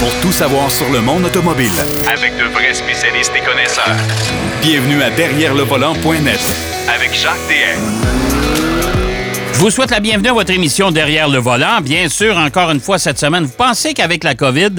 pour tout savoir sur le monde automobile. Avec de vrais spécialistes et connaisseurs. Bienvenue à Derrière le volant.net Avec Jacques DM. Je vous souhaite la bienvenue à votre émission Derrière le volant. Bien sûr, encore une fois cette semaine, vous pensez qu'avec la COVID,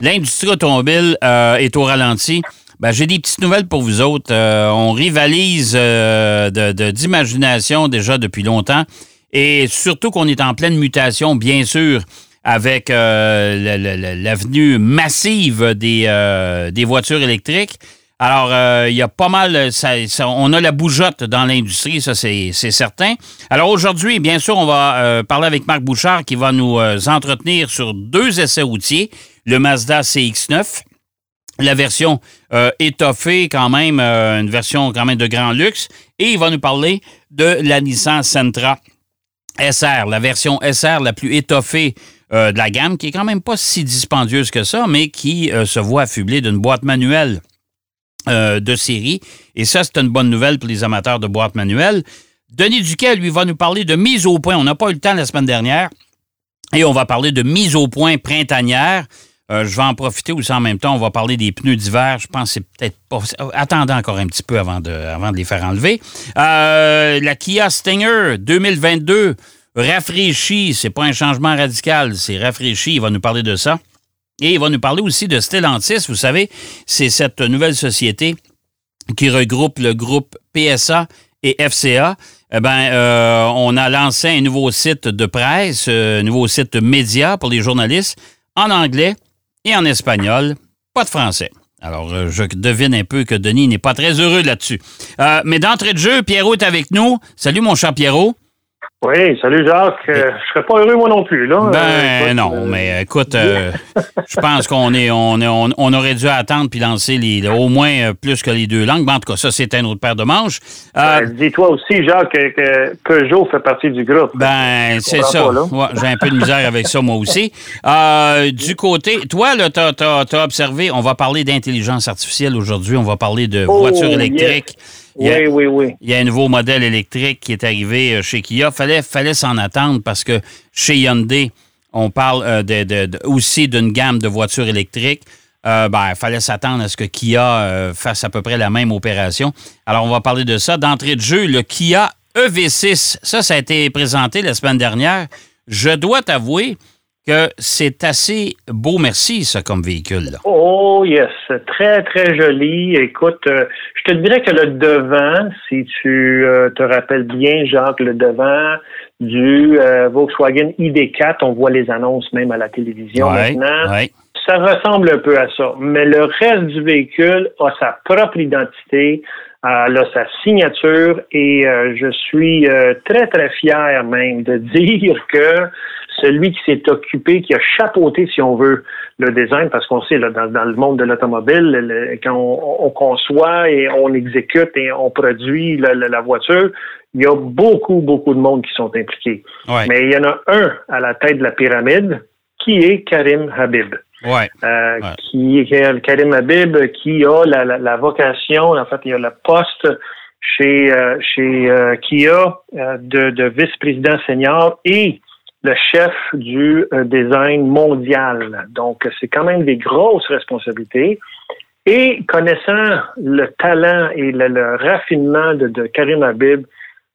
l'industrie automobile euh, est au ralenti? Ben, j'ai des petites nouvelles pour vous autres. Euh, on rivalise euh, de- d'imagination déjà depuis longtemps et surtout qu'on est en pleine mutation, bien sûr, avec euh, la- la- la- l'avenue massive des, euh, des voitures électriques. Alors, euh, il y a pas mal, on a la bougeotte dans l'industrie, ça c'est certain. Alors aujourd'hui, bien sûr, on va parler avec Marc Bouchard qui va nous entretenir sur deux essais routiers, le Mazda CX-9 la version étoffée quand même, une version quand même de grand luxe. Et il va nous parler de la Nissan Sentra SR, la version SR la plus étoffée euh, de la gamme, qui est quand même pas si dispendieuse que ça, mais qui euh, se voit affublée d'une boîte manuelle euh, de série. Et ça, c'est une bonne nouvelle pour les amateurs de boîtes manuelles. Denis Duquet, lui, va nous parler de mise au point. On n'a pas eu le temps la semaine dernière. Et on va parler de mise au point printanière. Je vais en profiter aussi en même temps. On va parler des pneus d'hiver. Je pense que c'est peut-être pas. Attendez encore un petit peu avant de, avant les faire enlever. La Kia Stinger 2022 rafraîchie. C'est pas un changement radical, c'est rafraîchi. Il va nous parler de ça. Et il va nous parler aussi de Stellantis. Vous savez, c'est cette nouvelle société qui regroupe le groupe PSA et FCA. Eh ben, euh, on a lancé un nouveau site de presse, un nouveau site média pour les journalistes en anglais et en espagnol, pas de français. Alors, euh, je devine un peu que Denis n'est pas très heureux là-dessus. Euh, mais d'entrée de jeu, Pierrot est avec nous. Salut, mon cher Pierrot. Oui, salut Jacques. Euh, je serais pas heureux moi non plus, là. Ben Euh, non, euh, mais écoute, euh, je pense qu'on est, on, est- on, on aurait dû attendre puis lancer les, au moins plus que les deux langues. Ben, en tout cas, ça, c'est un autre paire de manches. Euh, Dis-toi aussi, Jacques, que, que Peugeot fait partie du groupe. Ben, c'est ça. Ouais, J'ai un peu de misère avec ça, moi aussi. Du côté, toi, là, t'as as, observé, on va parler d'intelligence artificielle aujourd'hui, on va parler de Oh, voitures électriques. A- Oui, oui, oui. Il y a un nouveau modèle électrique qui est arrivé euh, chez Kia. Fallait, fallait s'en attendre parce que chez Hyundai, on parle euh, de, de- de- aussi d'une gamme de voitures électriques. Euh, ben, il fallait s'attendre à ce que Kia euh, fasse à peu près la même opération. Alors, on va parler de ça. D'entrée de jeu, le Kia EV6. Ça, ça a été présenté la semaine dernière. Je dois t'avouer que c'est assez beau, merci, ça, comme véhicule. Là. Oh, yes. Très, très joli. Écoute, euh, je te dirais que le devant, si tu euh, te rappelles bien, Jacques, le devant du euh, Volkswagen ID4, on voit les annonces même à la télévision Ouais, maintenant. ouais. ça ressemble un peu à ça. Mais le reste du véhicule a sa propre identité, euh, a sa signature et euh, je suis euh, très, très fier même de dire que celui qui s'est occupé, qui a chapeauté, si on veut, le design, parce qu'on sait, là, dans, dans le monde de l'automobile, le- quand on, on conçoit et on exécute et on produit la, la- la voiture, il y a beaucoup, beaucoup de monde qui sont impliqués. Ouais. Mais il y en a un à la tête de la pyramide qui est Karim Habib. Ouais. Euh, Ouais. qui est Karim Habib, qui a la, vocation, en fait, il a le poste chez, euh, chez euh, Kia de, de vice-président senior et le chef du euh, design mondial. Donc, c'est quand même des grosses responsabilités. Et connaissant le talent et le, le raffinement de, de Karim Habib,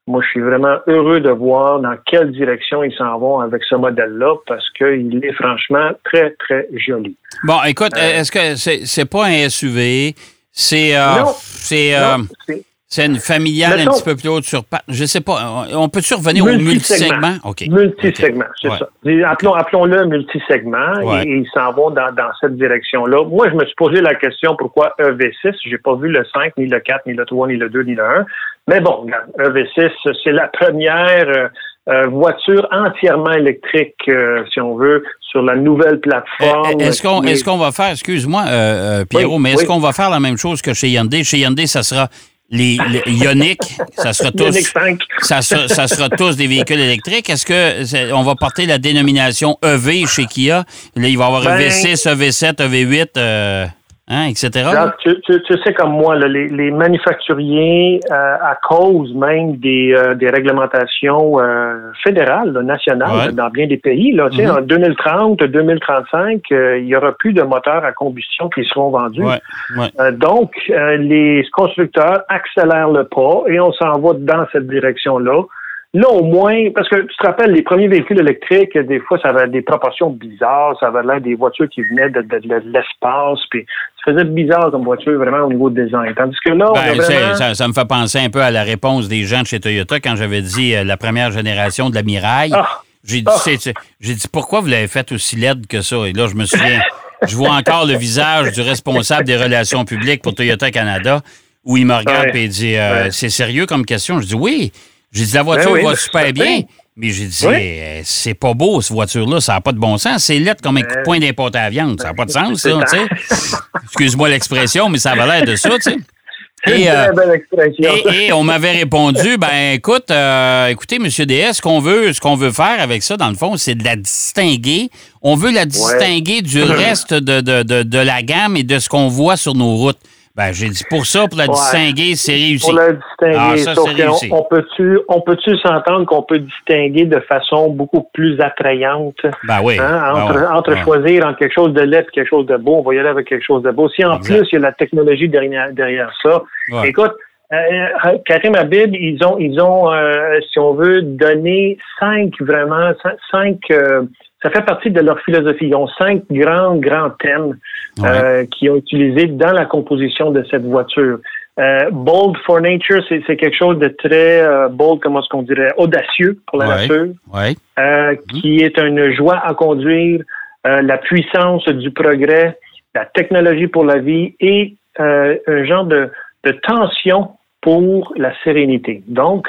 moi, je suis vraiment heureux de voir dans quelle direction ils s'en vont avec ce modèle-là parce qu'il est franchement très, très joli. Bon, écoute, est-ce que c'est c'est pas un SUV? C'est euh, Non. c'est euh, Non, c'est- c'est une familiale Mettons- un petit peu plus haute sur pa- Je sais pas. On peut-tu revenir au multisegment? OK. Multisegment, c'est Ouais. ça. Appelons, appelons-le multisegment Ouais. et, et ils s'en vont dans, dans cette direction-là. Moi, je me suis posé la question pourquoi EV6? J'ai pas vu le 5, ni le 4, ni le 3, ni le 2, ni le 1. Mais bon, regarde, EV6, c'est la première euh, euh, voiture entièrement électrique, euh, si on veut, sur la nouvelle plateforme. Euh, Est-ce qu'on est- est qu'on va faire, excuse-moi, euh, euh, Pierrot, Oui, mais est-ce oui. qu'on va faire la même chose que chez Hyundai? Chez Hyundai, ça sera les, les Ioniq, ça sera tous. Ioniq 5. Ça sera, ça sera tous des véhicules électriques. Est-ce que c'est- on va porter la dénomination EV chez Kia? Là, il va y avoir Ben- EV6, EV7, EV8. euh, hein, etc. Tu, tu- tu sais comme moi, là, les, les manufacturiers, euh, à cause même des, euh, des réglementations euh, fédérales, là, nationales, Ouais. dans bien des pays, là, Mhm. en 2030, 2035, euh, il y aura plus de moteurs à combustion qui seront vendus. Ouais, ouais. Donc, les constructeurs accélèrent le pas et on s'en va dans cette direction-là. Là, au moins, parce que tu te rappelles, les premiers véhicules électriques, des fois, ça avait des proportions bizarres. Ça avait l'air des voitures qui venaient de, de- de l'espace. Puis, faisait bizarre comme voiture, vraiment, au niveau de design. Tandis que là, on a Ben, vraiment... ça, ça me fait penser un peu à la réponse des gens de chez Toyota quand j'avais dit euh, la première génération de la Miraille. Ah! J'ai dit, Ah! j'ai dit, pourquoi vous l'avez fait aussi laide que ça? Et là, je me souviens, je vois encore le visage du responsable des relations publiques pour Toyota Canada où il me regarde Ouais. et il dit, euh, Ouais. c'est sérieux comme question? Je dis, oui. J'ai dit, la voiture Ben oui, va ben, super bien. Mais j'ai dit, Oui. euh, c'est pas beau, cette voiture-là, ça n'a pas de bon sens. C'est laide comme un coup de poing d'un à viande. Ça n'a pas de sens, ça, tu sais. Excuse-moi l'expression, mais ça avait l'air de ça, tu sais. Et, euh, et, et on m'avait répondu, ben écoute, euh, écoutez, Monsieur DS, ce qu'on veut, ce qu'on veut faire avec ça, dans le fond, c'est de la distinguer. On veut la distinguer du reste de, de, de, de la gamme et de ce qu'on voit sur nos routes. Ben, j'ai dit pour ça, pour la Ouais. distinguer, c'est réussi. Pour la distinguer, Ah, ça, réussi. on peut-tu on peut-tu s'entendre qu'on peut distinguer de façon beaucoup plus attrayante Ben oui. Hein, entre, Ben entre choisir entre quelque chose de laid et quelque chose de beau, on va y aller avec quelque chose de beau. Si en Exact. plus il y a la technologie derrière, derrière ça, Ouais. écoute, euh, euh, Karim Habib, ils ont, ils ont, euh, si on veut, donné cinq vraiment, cin- cinq. euh, ça fait partie de leur philosophie. Ils ont cinq grands, grands thèmes euh, qu'ils ont utilisés dans la composition de cette voiture. Euh, bold for nature, c'est quelque chose de très euh, bold, comment est-ce qu'on dirait, audacieux pour la Ouais. nature Ouais. euh, qui est une joie à conduire, euh, la puissance du progrès, la technologie pour la vie et euh, un genre de, de tension pour la sérénité. Donc,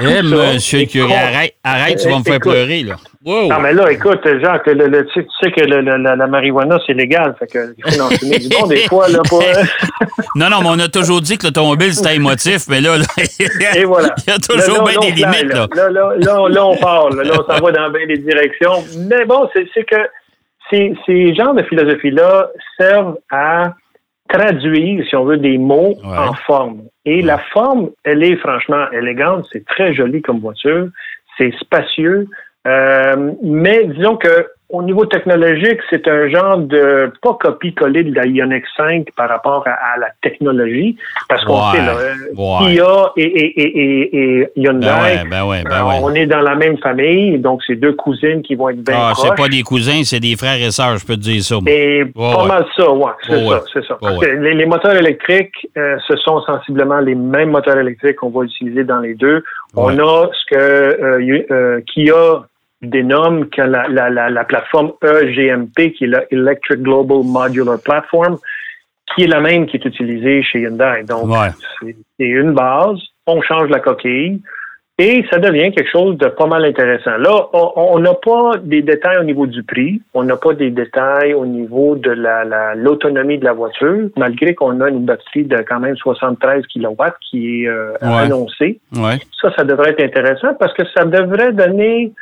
Eh, ça monsieur arrête, arrête, tu vas me faire pleurer, là. Wow. non, mais là, écoute, le, le- tu sais- que le- la, marijuana, c'est légal. Fait que il faut en fumer du bon des fois. Là, pour, Non, non, mais on a toujours dit que l'automobile, c'était émotif, mais là, là, voilà. il y a toujours Là, là, bien des limites, là. Là, là, là, là, on parle. Là, on s'en va dans bien des directions. Mais bon, c'est que ces, ces genres de philosophie-là servent à traduire, si on veut, des mots Ouais. en forme. Et la forme, elle est franchement élégante. C'est très joli comme voiture. C'est spacieux. Euh, mais disons que au niveau technologique, c'est un genre de pas copie-coller de la Ioniq 5 par rapport à, à la technologie, parce qu'on Ouais, sait là, euh, ouais. Kia et, et, et, Hyundai, Ben ouais, ben ouais, ben euh, ouais. on est dans la même famille, donc c'est deux cousines qui vont être bien Ah, c'est pas des cousins, c'est des frères et sœurs, je peux te dire ça. Et pas mal ça, ouais, c'est ça, c'est ça. Parce que les, les moteurs électriques, euh, ce sont sensiblement les mêmes moteurs électriques qu'on va utiliser dans les deux. On a ce que euh, euh, Kia dénomme que la, la, la, la plateforme EGMP, qui est la Electric Global Modular Platform, qui est la même qui est utilisée chez Hyundai. Donc, Ouais. c'est une base, on change la coquille et ça devient quelque chose de pas mal intéressant. Là, on- n'a pas des détails au niveau du prix, on n'a pas des détails au niveau de la- la- l'autonomie de la voiture, malgré qu'on a une batterie de quand même 73 kW qui est euh, Ouais. annoncée. Ouais. Ça, ça devrait être intéressant parce que ça devrait donner...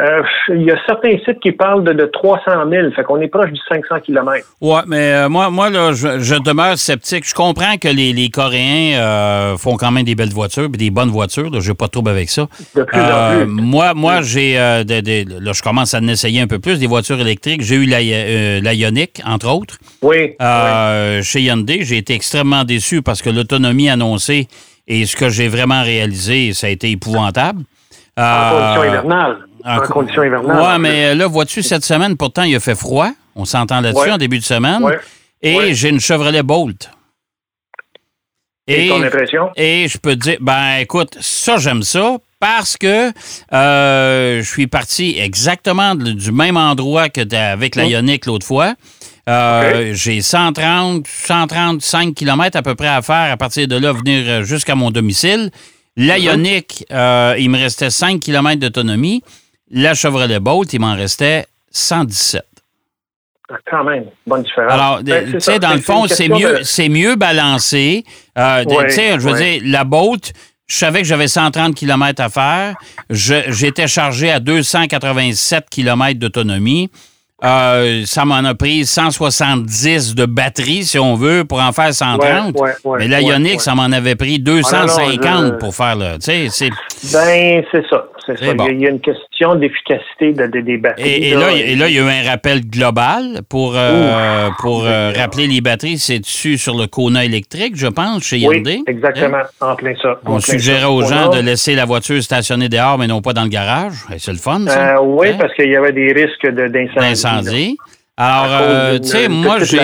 euh, il y a certains sites qui parlent de, de 300 000, fait qu'on est proche du 500 km. Ouais, mais euh, moi, moi là, je, je demeure sceptique. Je comprends que les, les Coréens euh, font quand même des belles voitures, puis des bonnes voitures. Je n'ai pas de trouble avec ça. De plus en Euh, plus. moi, moi j'ai des- des- là, je commence à en essayer un peu plus des voitures électriques. J'ai eu la, la Ioniq, entre autres. Oui, oui. Chez Hyundai, j'ai été extrêmement déçu parce que l'autonomie annoncée et ce que j'ai vraiment réalisé, ça a été épouvantable. en Euh, conditions En, co- conditions hivernales. Ouais, mais là, vois-tu, cette semaine, pourtant, il a fait froid. On s'entend là-dessus Ouais. en début de semaine. Ouais. Et Ouais. j'ai une Chevrolet Bolt. Et ton impression? et je peux te dire, ben écoute, ça, j'aime ça parce que euh, je suis parti exactement du même endroit que avec la Mm. Ioniq l'autre fois. Euh, J'ai 130, 135 km à peu près à faire à partir de là, venir euh, jusqu'à mon domicile. La Mm-hmm. Ioniq, euh, il me restait 5 km d'autonomie. La Chevrolet Bolt, il m'en restait 117. Ah, Quand même, bonne différence. Alors, Ben, tu c'est sais, dans le fond, c'est mieux, de- c'est mieux balancé. Euh, tu sais, je veux dire, la Bolt, je savais que j'avais 130 km à faire. J'étais chargé à 287 km d'autonomie. euh, ça m'en a pris 170 de batterie, si on veut, pour en faire 130. Ouais, ouais, ouais, Mais la Ioniq, ça m'en avait pris 250 Ah, non, je- pour faire le. Tu sais, c'est. Ben, c'est ça. Bon. Il y a- une question d'efficacité de, de- des batteries. Et, et là, et là, il y a eu un rappel global pour, euh, pour euh, rappeler les batteries. C'est dessus sur le Kona électrique, je pense, chez oui, Hyundai? exactement. En plein ça. en On suggérait aux gens de laisser la voiture stationnée dehors, mais non pas dans le garage. Et C'est le fun, ça. Euh, oui, Hein? parce qu'il y avait des risques de- d'incendie. là. D'incendie. Alors, euh, tu sais, moi, j'ai.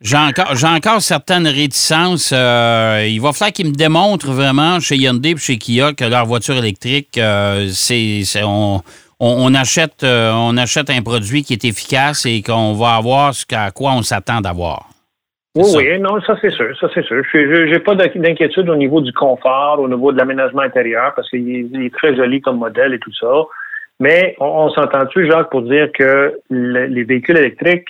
J'ai encore, j'ai encore certaines réticences. Euh, il va falloir qu'ils me démontrent vraiment chez Hyundai et chez Kia que leur voiture électrique, euh, c'est, c'est- on, on, on achète, euh, on achète un produit qui est efficace et qu'on va avoir ce qu'à quoi on s'attend d'avoir. Oui, ça. oui, non, ça c'est sûr, ça c'est sûr. Je n'ai pas d'inqui- d'inquiétude au niveau du confort, au niveau de l'aménagement intérieur, parce qu'il est, il est très joli comme modèle et tout ça. Mais on, on s'entend-tu, Jacques, pour dire que le- les véhicules électriques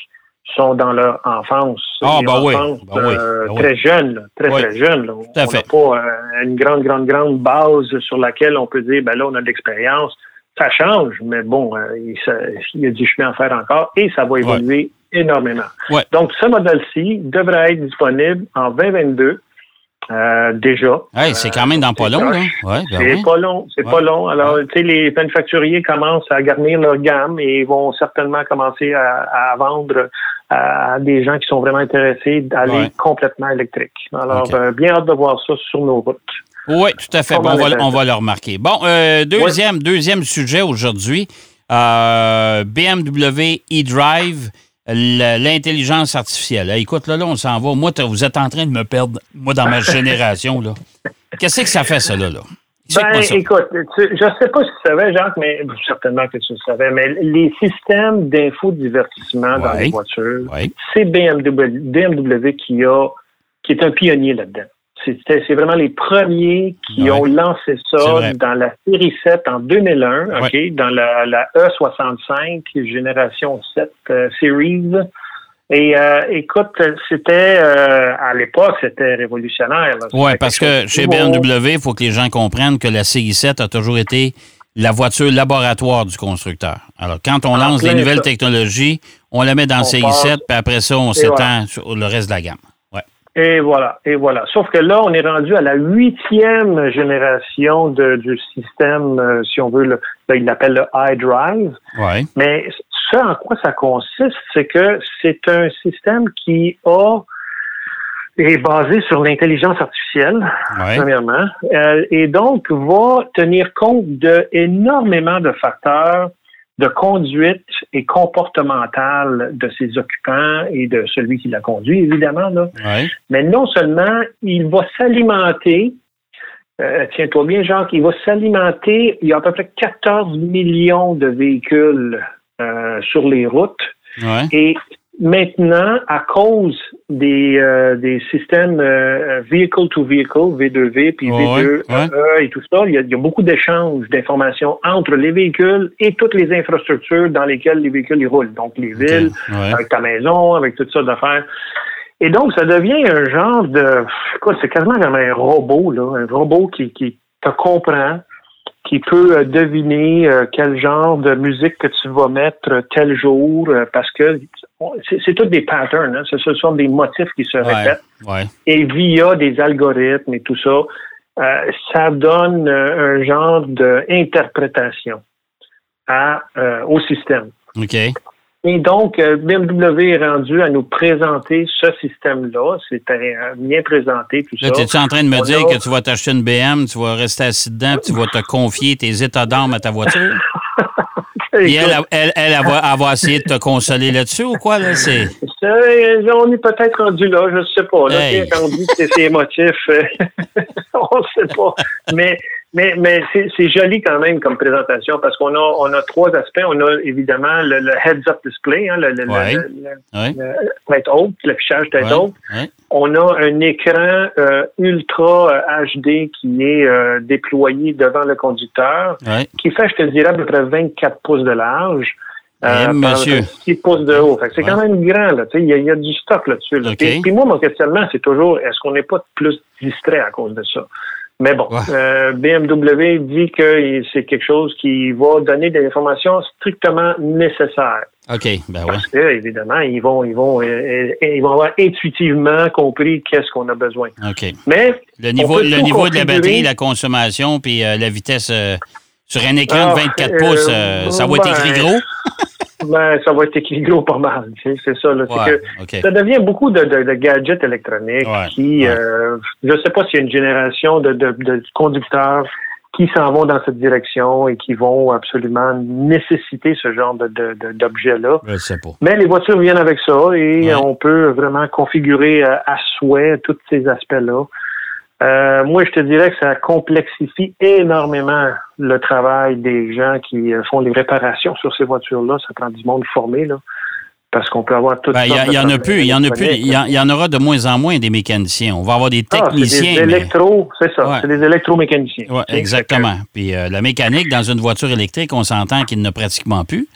sont dans leur enfance. Ah, ben oui, ben oui, euh, ben oui. très jeune, là, très, Oui, très jeune. là. à on n'a pas euh, une grande, grande, grande base sur laquelle on peut dire, ben là, on a de l'expérience. Ça change, mais bon, euh, il, ça- il y a du chemin à faire encore et ça va évoluer énormément. Ouais. Donc, ce modèle-ci devrait être disponible en 2022 euh, déjà. Hey, c'est quand même dans pas long. Ouais, ben C'est oui. pas long, c'est Ouais. pas long. Alors, tu sais, les manufacturiers commencent à garnir leur gamme et vont certainement commencer à, à vendre à des gens qui sont vraiment intéressés d'aller Ouais. complètement électrique. Alors, euh, bien hâte de voir ça sur nos routes. Oui, tout à fait. Bon, on, va, intéressant. on va le remarquer. Bon, euh, deuxième, deuxième sujet aujourd'hui. Euh, BMW e-Drive, l'intelligence artificielle. Écoute, là, là, on s'en va. Moi, vous êtes en train de me perdre, moi, dans ma génération. Qu'est-ce que ça fait, ça, là? là? Ben, écoute, tu- je sais pas si tu savais, Jacques, mais certainement que tu le savais, mais les systèmes d'infodivertissement dans Ouais. les voitures, c'est BMW, BMW qui a qui est un pionnier là-dedans. C'est vraiment les premiers qui Ouais. ont lancé ça dans la série 7 en 2001, Ouais. OK, dans la, la E65 génération 7 euh, series. Et euh, écoute, c'était euh, à l'époque, c'était révolutionnaire. Oui, parce que chez. BMW, il faut que les gens comprennent que la série 7 a toujours été la voiture laboratoire du constructeur. Alors, quand on lance les plein nouvelles ça. technologies, on la met dans On série passe. 7, puis après ça, on s'étend voilà. sur le reste de la gamme. Ouais. Et voilà, et voilà. Sauf que là, on est rendu à la huitième génération de, du système, euh, si on veut, le, là, il l'appelle le iDrive. Ouais. Mais en quoi ça consiste, c'est que c'est un système qui a est basé sur l'intelligence artificielle, Ouais. premièrement, euh, et donc va tenir compte de énormément de facteurs de conduite et comportementale de ses occupants et de celui qui la conduit, évidemment. Là. Ouais. Mais non seulement il va s'alimenter, euh, tiens-toi bien, Jacques, il va s'alimenter, il y a à peu près 14 millions de véhicules euh, sur les routes. Ouais. Et maintenant, à cause des, euh, des systèmes euh, vehicle to vehicle, V2V puis Ouais, V2E ouais. et tout ça, il y a, il y a beaucoup d'échanges d'informations entre les véhicules et toutes les infrastructures dans lesquelles les véhicules y roulent. Donc les villes, avec ta maison, avec toutes sortes d'affaires. Et donc, ça devient un genre de... Quoi, c'est quasiment comme un robot, là. Un robot qui, qui te comprend, qui peut euh, deviner euh, quel genre de musique que tu vas mettre tel jour, euh, parce que c'est tous des patterns, hein. ce, sont des motifs qui se Ouais. répètent. Ouais. Et via des algorithmes et tout ça, euh, ça donne euh, un genre d'interprétation à, euh, au système. OK. Et donc, euh, BMW est rendu à nous présenter ce système-là. C'était euh, bien présenté, tout Là, ça. es-tu en train de me On dire a- que tu vas t'acheter une BM, tu vas rester assis dedans, puis tu vas te confier tes états d'âme à ta voiture? Et elle, elle, elle, elle va, essayer de te consoler là-dessus ou quoi, là? C'est. c'est- on est peut-être rendu là, je ne sais pas. Là, Hey. que c'est c'est émotif, euh, on ne sait pas. Mais, mais, mais c'est joli quand même comme présentation parce qu'on a, on a trois aspects. On a évidemment le, le heads-up display, hein, le, le, Ouais. le- tête haute, l'affichage tête haute. Ouais. On a un écran euh, ultra euh, HD qui est euh, déployé devant le conducteur, qui fait, je te dirais, à peu près 24 pouces de large. Eh, par monsieur. 6 pouces de haut. C'est quand même grand. là. Tu sais, Il y, a- il y a du stock là-dessus. là. Puis, puis moi, mon questionnement, c'est toujours, est-ce qu'on n'est pas plus distrait à cause de ça? Mais bon, Ouais. euh, BMW dit que c'est quelque chose qui va donner des informations strictement nécessaires. OK, ben ouais. Parce que, évidemment, ils vont, ils vont, euh, euh, ils vont avoir intuitivement compris qu'est-ce qu'on a besoin. OK. Mais Le niveau, le niveau de la batterie, la consommation, puis euh, la vitesse sur un écran Ah, de 24 euh, pouces, ça va être écrit ben, gros? Ben, ça va être gros pas mal. tu sais, C'est ça. Là. Ouais, que. Ça devient beaucoup de, de- de gadgets électroniques Ouais, qui, ouais. euh, je ne sais pas s'il y a une génération de, conducteurs qui s'en vont dans cette direction et qui vont absolument nécessiter ce genre de, de- d'objet-là. Mais les voitures viennent avec ça et on peut vraiment configurer euh, à souhait tous ces aspects-là. Euh, moi, je te dirais que ça complexifie énormément le travail des gens qui euh, font les réparations sur ces voitures-là. Ça prend du monde formé, là, parce qu'on peut avoir tout Ben, Il y, a- il y en a plus, il y en a plus, il y, en- il y en aura de moins en moins des mécaniciens. On va avoir des Ah, c'est techniciens. des mais- c'est ça, Ouais. c'est des électromécaniciens. Ouais, exactement. Puis euh, la mécanique dans une voiture électrique, on s'entend qu'il n'y en a pratiquement plus.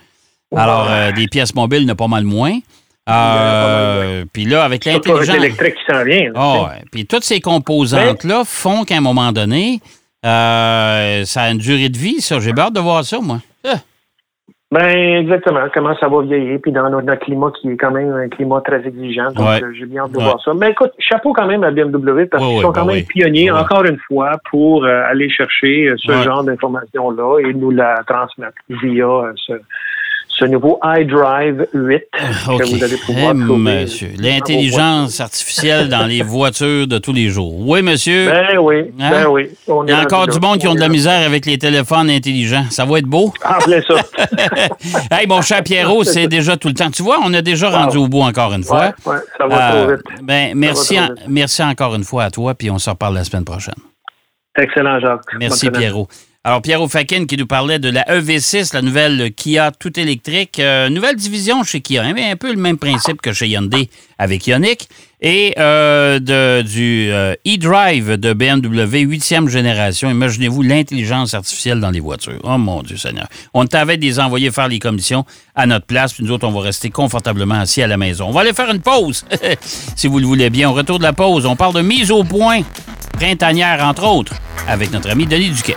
Alors, euh, des pièces mobiles, a pas mal moins. Euh, puis là, avec l'intelligence. l'électrique qui s'en vient. là, sais. ouais. Puis toutes ces composantes-là font qu'à un moment donné, euh, ça a une durée de vie, ça. J'ai hâte de voir ça, moi. Ah. Ben, exactement. Comment ça va vieillir, puis dans notre, climat qui est quand même un climat très exigeant. Donc, Ouais. euh, j'ai bien hâte de Ouais. voir ça. Mais écoute, chapeau quand même à BMW parce qu'ils sont ben quand même oui. pionniers, encore une fois, pour aller chercher ce genre d'informations-là et nous la transmettre via ce, ce nouveau iDrive 8 OK. que vous allez pouvoir Eh, trouver. monsieur, l'intelligence artificielle dans les voitures de tous les jours. Oui, monsieur. Ben oui, Hein? ben oui. On Il y a encore du monde qui ont On de la misère avec les téléphones intelligents. Ça va être beau. En plein ça. hey, mon cher Pierrot, c'est déjà tout le temps. Tu vois, on a déjà rendu au bout encore une fois. Ouais, ouais, ça va Euh, trop vite. ben, merci, trop en- vite. merci encore une fois à toi, puis on se reparle la semaine prochaine. Excellent, Jacques. Merci. Pierrot. Alors, Pierrot Fakin qui nous parlait de la EV6, la nouvelle Kia tout électrique. Euh, nouvelle division chez Kia. hein, un peu le même principe que chez Hyundai avec Ioniq. Et euh, du euh, e-drive de BMW, huitième génération. Imaginez-vous l'intelligence artificielle dans les voitures. Oh mon Dieu Seigneur. On t'avait des envoyés faire les commissions à notre place, puis nous autres, on va rester confortablement assis à la maison. On va aller faire une pause, si vous le voulez bien. Au retour de la pause, on parle de mise au point printanière, entre autres, avec notre ami Denis Duquet.